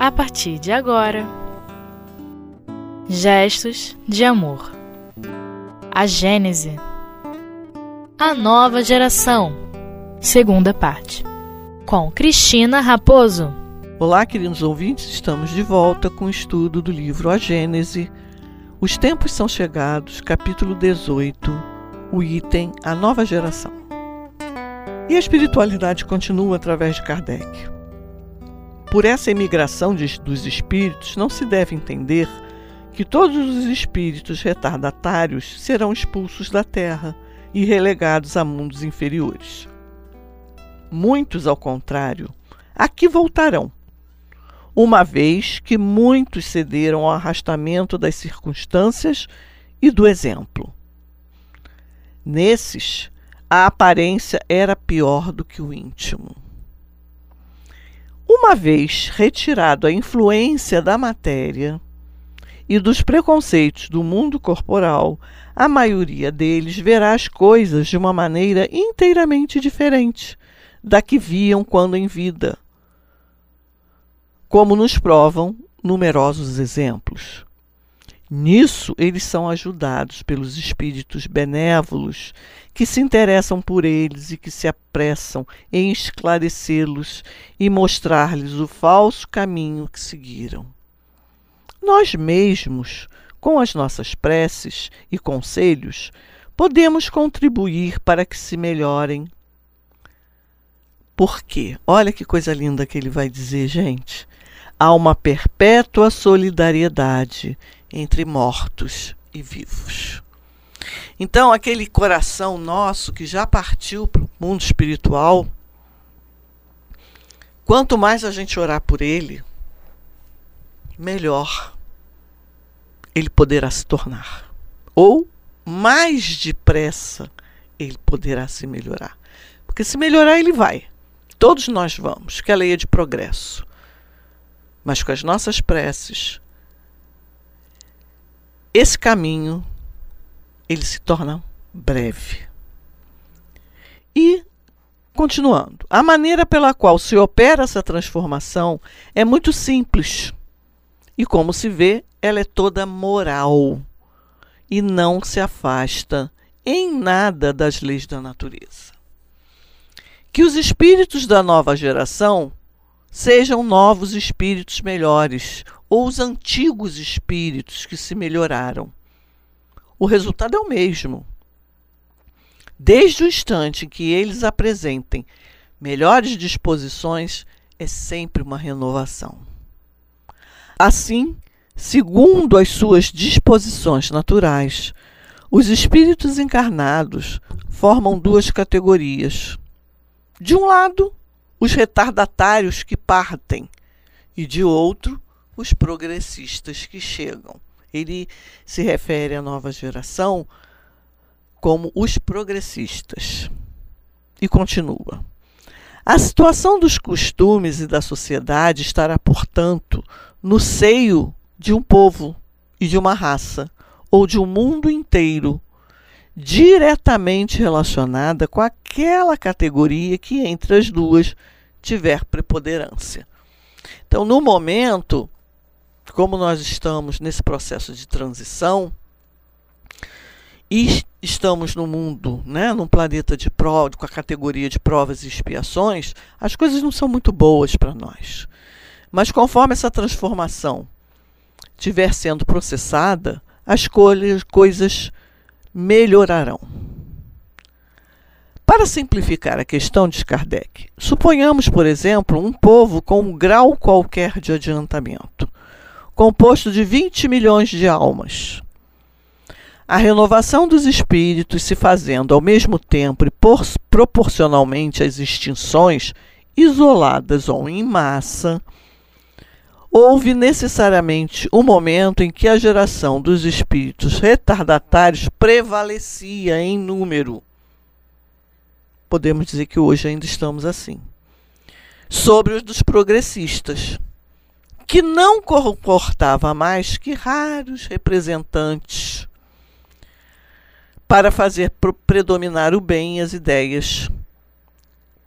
a partir de agora. Gestos de amor. A Gênese. A nova geração. Segunda parte. Com Cristina Raposo. Olá, queridos ouvintes, estamos de volta com o estudo do livro A Gênese. Os tempos são chegados, capítulo 18, o item A Nova Geração. E a espiritualidade continua através de Kardec. Por essa imigração de, dos espíritos, não se deve entender que todos os espíritos retardatários serão expulsos da Terra e relegados a mundos inferiores. Muitos, ao contrário, aqui voltarão uma vez que muitos cederam ao arrastamento das circunstâncias e do exemplo. Nesses, a aparência era pior do que o íntimo. Uma vez retirado a influência da matéria e dos preconceitos do mundo corporal, a maioria deles verá as coisas de uma maneira inteiramente diferente da que viam quando em vida como nos provam numerosos exemplos. Nisso, eles são ajudados pelos espíritos benévolos que se interessam por eles e que se apressam em esclarecê-los e mostrar-lhes o falso caminho que seguiram. Nós mesmos, com as nossas preces e conselhos, podemos contribuir para que se melhorem. Por quê? Olha que coisa linda que ele vai dizer, gente há uma perpétua solidariedade entre mortos e vivos. Então, aquele coração nosso que já partiu para o mundo espiritual, quanto mais a gente orar por ele, melhor ele poderá se tornar. Ou mais depressa ele poderá se melhorar. Porque se melhorar, ele vai. Todos nós vamos, que é a lei é de progresso mas com as nossas preces, esse caminho ele se torna breve. E continuando, a maneira pela qual se opera essa transformação é muito simples. E como se vê, ela é toda moral e não se afasta em nada das leis da natureza. Que os espíritos da nova geração sejam novos espíritos melhores ou os antigos espíritos que se melhoraram. O resultado é o mesmo. Desde o instante em que eles apresentem melhores disposições, é sempre uma renovação. Assim, segundo as suas disposições naturais, os espíritos encarnados formam duas categorias. De um lado, os retardatários que partem, e de outro, os progressistas que chegam. Ele se refere à nova geração como os progressistas. E continua. A situação dos costumes e da sociedade estará, portanto, no seio de um povo e de uma raça, ou de um mundo inteiro, diretamente relacionada com aquela categoria que entre as duas tiver preponderância. Então, no momento, como nós estamos nesse processo de transição e estamos no mundo, né, num planeta de prova, com a categoria de provas e expiações, as coisas não são muito boas para nós. Mas conforme essa transformação estiver sendo processada, as coisas melhorarão. Para simplificar a questão de Kardec, suponhamos, por exemplo, um povo com um grau qualquer de adiantamento, composto de 20 milhões de almas. A renovação dos espíritos se fazendo ao mesmo tempo e por, proporcionalmente às extinções, isoladas ou em massa, houve necessariamente um momento em que a geração dos espíritos retardatários prevalecia em número podemos dizer que hoje ainda estamos assim. Sobre os dos progressistas, que não comportava mais que raros representantes para fazer predominar o bem e as ideias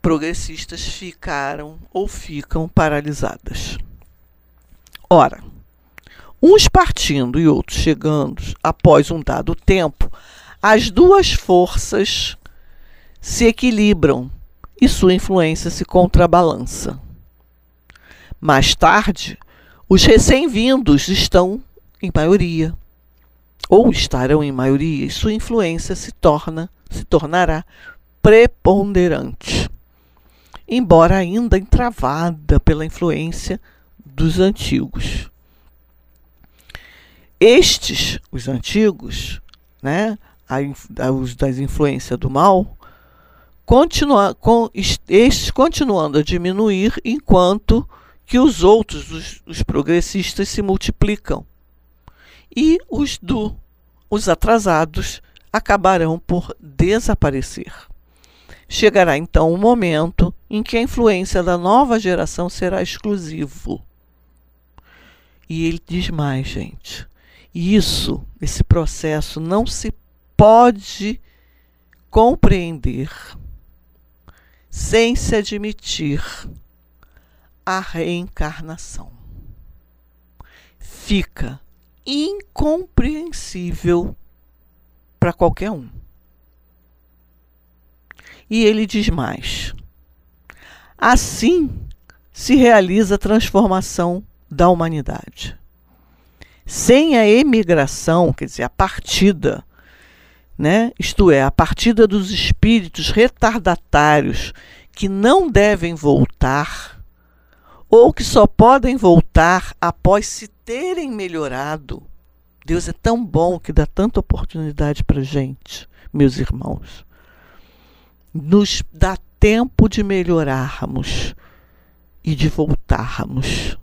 progressistas ficaram ou ficam paralisadas. Ora, uns partindo e outros chegando após um dado tempo, as duas forças se equilibram e sua influência se contrabalança. Mais tarde, os recém-vindos estão em maioria, ou estarão em maioria, e sua influência se torna, se tornará preponderante, embora ainda entravada pela influência dos antigos. Estes, os antigos, né, os das influências do mal, continua, com, estes continuando a diminuir enquanto que os outros, os, os progressistas, se multiplicam. E os do os atrasados acabarão por desaparecer. Chegará então o um momento em que a influência da nova geração será exclusivo. E ele diz mais, gente. Isso, esse processo não se pode compreender sem se admitir a reencarnação. Fica incompreensível para qualquer um. E ele diz mais: assim se realiza a transformação da humanidade. Sem a emigração, quer dizer, a partida né? isto é, a partida dos espíritos retardatários que não devem voltar, ou que só podem voltar após se terem melhorado. Deus é tão bom que dá tanta oportunidade para gente, meus irmãos. Nos dá tempo de melhorarmos e de voltarmos.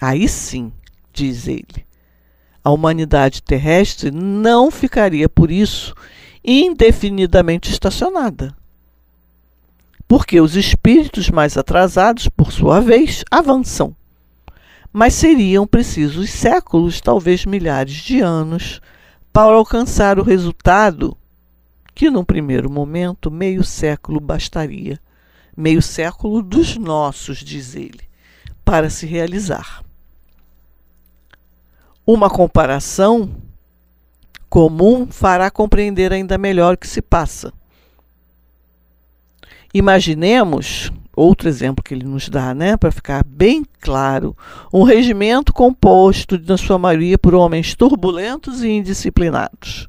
Aí sim, diz ele, a humanidade terrestre não ficaria, por isso, indefinidamente estacionada. Porque os espíritos mais atrasados, por sua vez, avançam. Mas seriam precisos séculos, talvez milhares de anos, para alcançar o resultado que, num primeiro momento, meio século bastaria. Meio século dos nossos, diz ele, para se realizar. Uma comparação comum fará compreender ainda melhor o que se passa. Imaginemos, outro exemplo que ele nos dá, né, para ficar bem claro, um regimento composto, na sua maioria, por homens turbulentos e indisciplinados,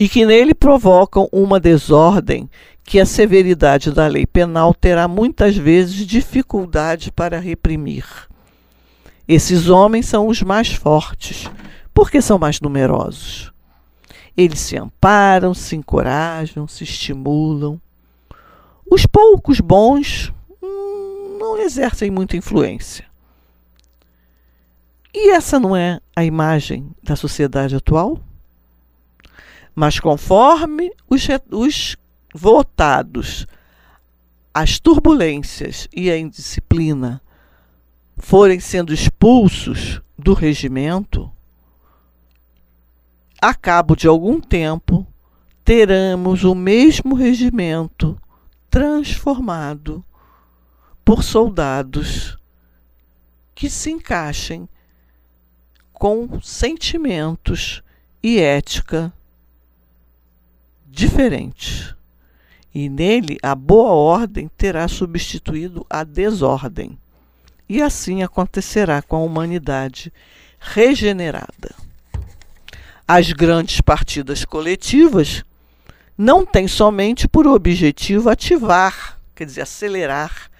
e que nele provocam uma desordem que a severidade da lei penal terá muitas vezes dificuldade para reprimir. Esses homens são os mais fortes, porque são mais numerosos. Eles se amparam, se encorajam, se estimulam. Os poucos bons hum, não exercem muita influência. E essa não é a imagem da sociedade atual? Mas conforme os, os votados às turbulências e à indisciplina forem sendo expulsos do regimento, a cabo de algum tempo, teremos o mesmo regimento transformado por soldados que se encaixem com sentimentos e ética diferentes. E nele a boa ordem terá substituído a desordem. E assim acontecerá com a humanidade regenerada. As grandes partidas coletivas não têm somente por objetivo ativar, quer dizer, acelerar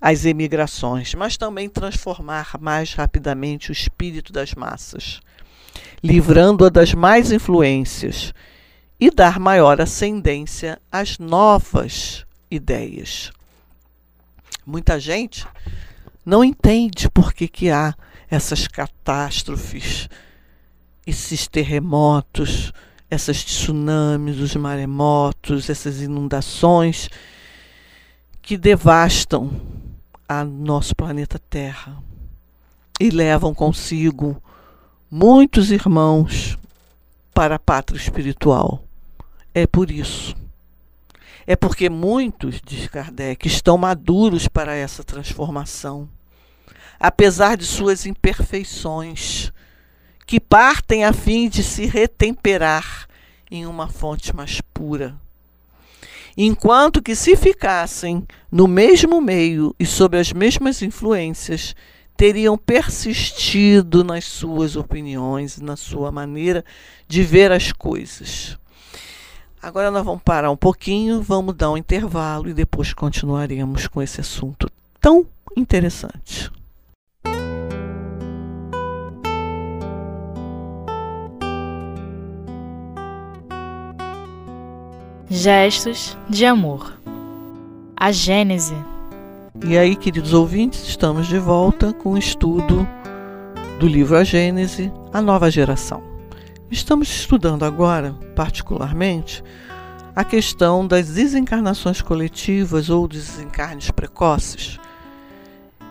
as emigrações, mas também transformar mais rapidamente o espírito das massas, livrando-a das mais influências e dar maior ascendência às novas ideias. Muita gente não entende por que, que há essas catástrofes, esses terremotos, essas tsunamis, os maremotos, essas inundações que devastam a nosso planeta Terra e levam consigo muitos irmãos para a pátria espiritual. É por isso é porque muitos, diz Kardec, estão maduros para essa transformação apesar de suas imperfeições, que partem a fim de se retemperar em uma fonte mais pura. Enquanto que, se ficassem no mesmo meio e sob as mesmas influências, teriam persistido nas suas opiniões, na sua maneira de ver as coisas. Agora nós vamos parar um pouquinho, vamos dar um intervalo e depois continuaremos com esse assunto tão interessante. Gestos de amor. A Gênese. E aí, queridos ouvintes, estamos de volta com o estudo do livro A Gênese, a nova geração. Estamos estudando agora, particularmente, a questão das desencarnações coletivas ou desencarnes precoces.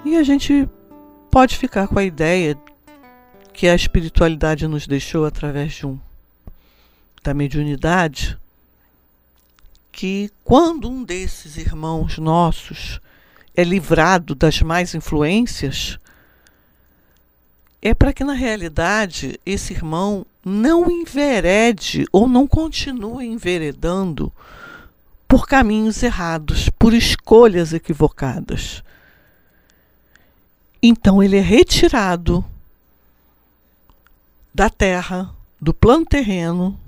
E a gente pode ficar com a ideia que a espiritualidade nos deixou através de um da mediunidade que quando um desses irmãos nossos é livrado das mais influências, é para que na realidade esse irmão não enverede ou não continue enveredando por caminhos errados, por escolhas equivocadas. Então ele é retirado da terra, do plano terreno,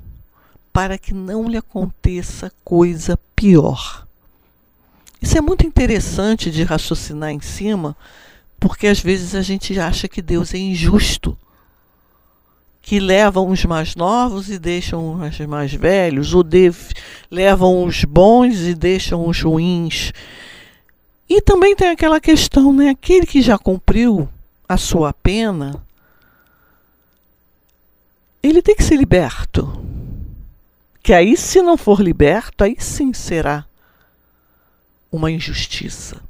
para que não lhe aconteça coisa pior. Isso é muito interessante de raciocinar em cima, porque às vezes a gente acha que Deus é injusto, que levam os mais novos e deixam os mais velhos, ou levam os bons e deixam os ruins. E também tem aquela questão, né? Aquele que já cumpriu a sua pena, ele tem que ser liberto que aí, se não for liberto, aí sim será uma injustiça.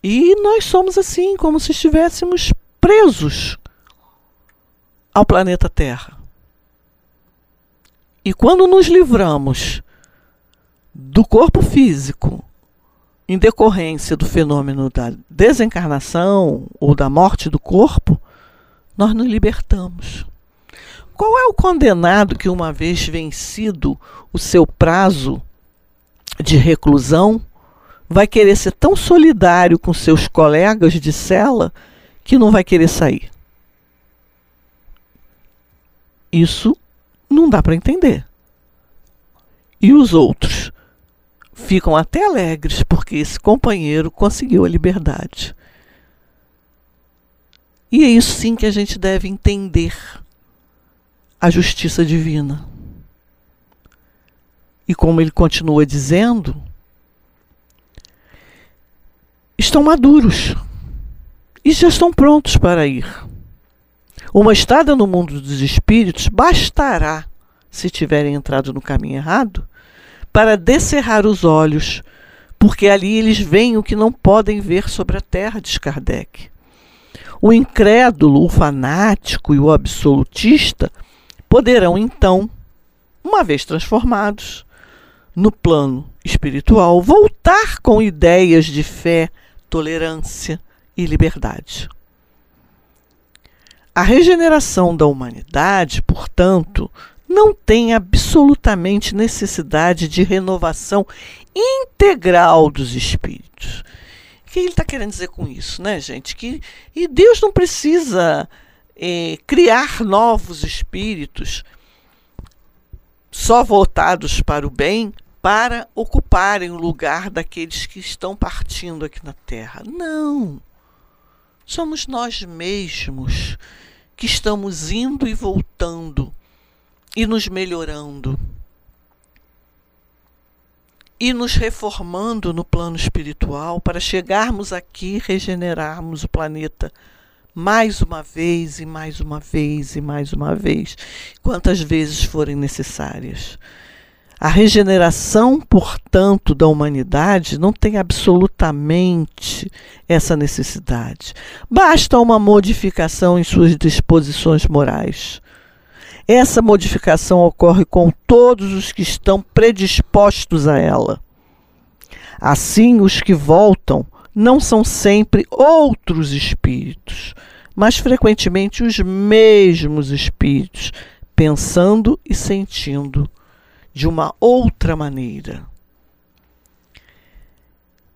E nós somos assim, como se estivéssemos presos ao planeta Terra. E quando nos livramos do corpo físico, em decorrência do fenômeno da desencarnação ou da morte do corpo, nós nos libertamos. Qual é o condenado que, uma vez vencido o seu prazo de reclusão, vai querer ser tão solidário com seus colegas de cela que não vai querer sair? Isso não dá para entender. E os outros ficam até alegres porque esse companheiro conseguiu a liberdade. E é isso sim que a gente deve entender a justiça divina. E como ele continua dizendo, estão maduros e já estão prontos para ir. Uma estada no mundo dos espíritos bastará, se tiverem entrado no caminho errado, para descerrar os olhos, porque ali eles veem o que não podem ver sobre a terra, diz Kardec. O incrédulo, o fanático e o absolutista poderão então, uma vez transformados no plano espiritual, voltar com ideias de fé, tolerância e liberdade. A regeneração da humanidade, portanto, não tem absolutamente necessidade de renovação integral dos espíritos. O que ele está querendo dizer com isso, né, gente? Que e Deus não precisa criar novos espíritos só voltados para o bem para ocuparem o lugar daqueles que estão partindo aqui na Terra. Não. Somos nós mesmos que estamos indo e voltando e nos melhorando e nos reformando no plano espiritual para chegarmos aqui e regenerarmos o planeta mais uma vez e mais uma vez e mais uma vez, quantas vezes forem necessárias. A regeneração, portanto, da humanidade não tem absolutamente essa necessidade. Basta uma modificação em suas disposições morais. Essa modificação ocorre com todos os que estão predispostos a ela. Assim, os que voltam não são sempre outros espíritos, mas frequentemente os mesmos espíritos, pensando e sentindo de uma outra maneira.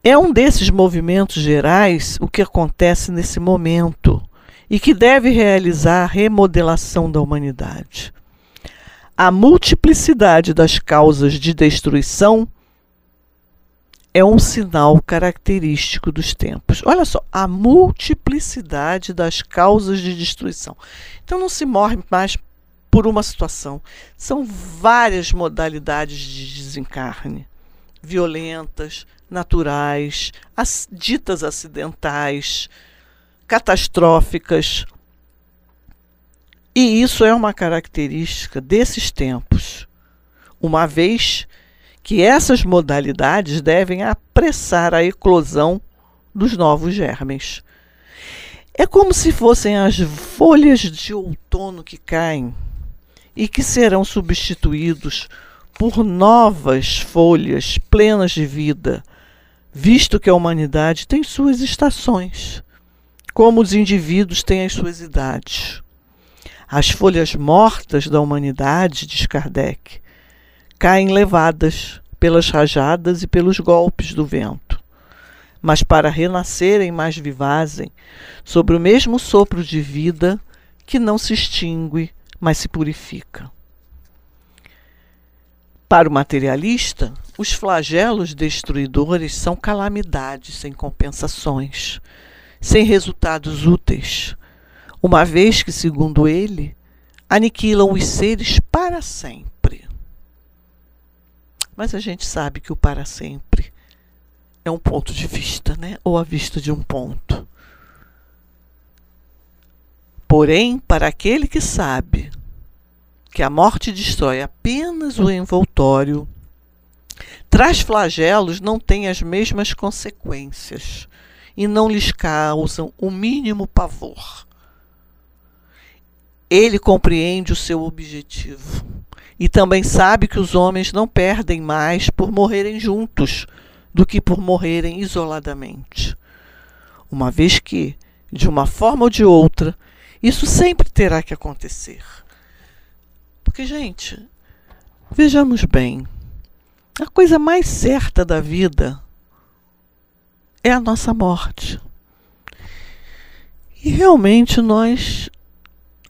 É um desses movimentos gerais o que acontece nesse momento e que deve realizar a remodelação da humanidade. A multiplicidade das causas de destruição é um sinal característico dos tempos. Olha só, a multiplicidade das causas de destruição. Então não se morre mais por uma situação. São várias modalidades de desencarne: violentas, naturais, as, ditas acidentais, catastróficas. E isso é uma característica desses tempos, uma vez essas modalidades devem apressar a eclosão dos novos germes. É como se fossem as folhas de outono que caem e que serão substituídos por novas folhas plenas de vida, visto que a humanidade tem suas estações, como os indivíduos têm as suas idades. As folhas mortas da humanidade, diz Kardec, caem levadas pelas rajadas e pelos golpes do vento, mas para renascerem mais vivazem, sobre o mesmo sopro de vida que não se extingue mas se purifica. Para o materialista, os flagelos destruidores são calamidades sem compensações, sem resultados úteis, uma vez que, segundo ele, aniquilam os seres para sempre. Mas a gente sabe que o para sempre é um ponto de vista, né? Ou a vista de um ponto. Porém, para aquele que sabe que a morte destrói apenas o envoltório, traz flagelos não têm as mesmas consequências e não lhes causam o mínimo pavor. Ele compreende o seu objetivo e também sabe que os homens não perdem mais por morrerem juntos do que por morrerem isoladamente. Uma vez que, de uma forma ou de outra, isso sempre terá que acontecer. Porque, gente, vejamos bem, a coisa mais certa da vida é a nossa morte. E realmente nós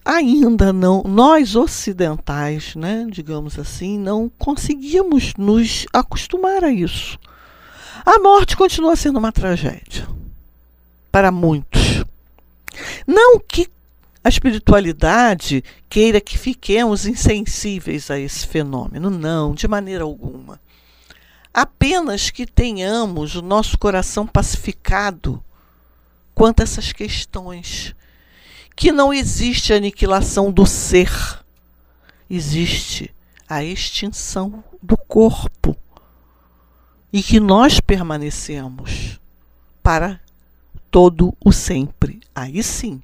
ainda não, nós ocidentais, né, digamos assim, não conseguimos nos acostumar a isso. A morte continua sendo uma tragédia para muitos. Não que a espiritualidade queira que fiquemos insensíveis a esse fenômeno. Não, de maneira alguma. Apenas que tenhamos o nosso coração pacificado quanto a essas questões. Que não existe aniquilação do ser, existe a extinção do corpo. E que nós permanecemos para todo o sempre. Aí sim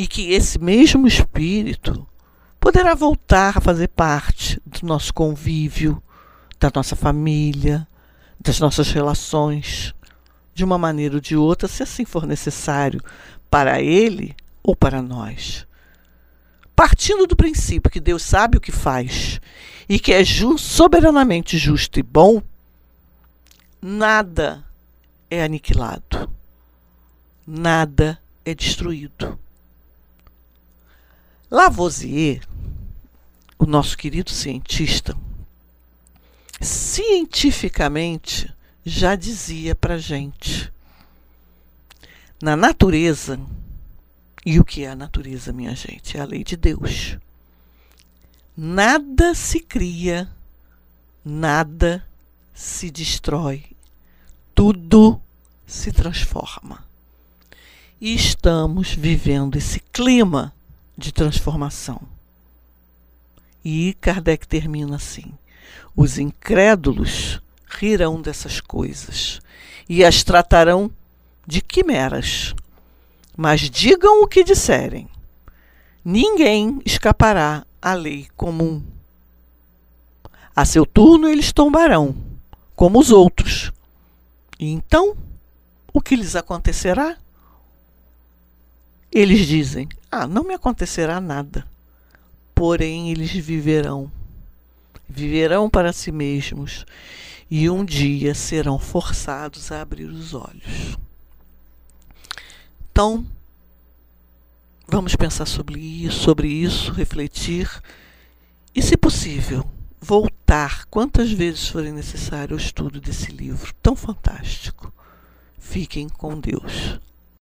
e que esse mesmo espírito poderá voltar a fazer parte do nosso convívio, da nossa família, das nossas relações, de uma maneira ou de outra, se assim for necessário, para ele ou para nós. Partindo do princípio que Deus sabe o que faz e que é ju soberanamente justo e bom, nada é aniquilado, nada é destruído. Lavoisier, o nosso querido cientista, cientificamente já dizia para gente: na natureza, e o que é a natureza, minha gente? É a lei de Deus. Nada se cria, nada se destrói, tudo se transforma. E estamos vivendo esse clima de transformação. E Kardec termina assim: os incrédulos rirão dessas coisas e as tratarão de quimeras. Mas digam o que disserem, ninguém escapará à lei comum. A seu turno eles tombarão, como os outros, E então, o que lhes acontecerá? Eles dizem: Ah, não me acontecerá nada. Porém, eles viverão. Viverão para si mesmos e um dia serão forçados a abrir os olhos. Então, vamos pensar sobre isso, sobre isso, refletir e, se possível, voltar quantas vezes forem necessário ao estudo desse livro tão fantástico. Fiquem com Deus.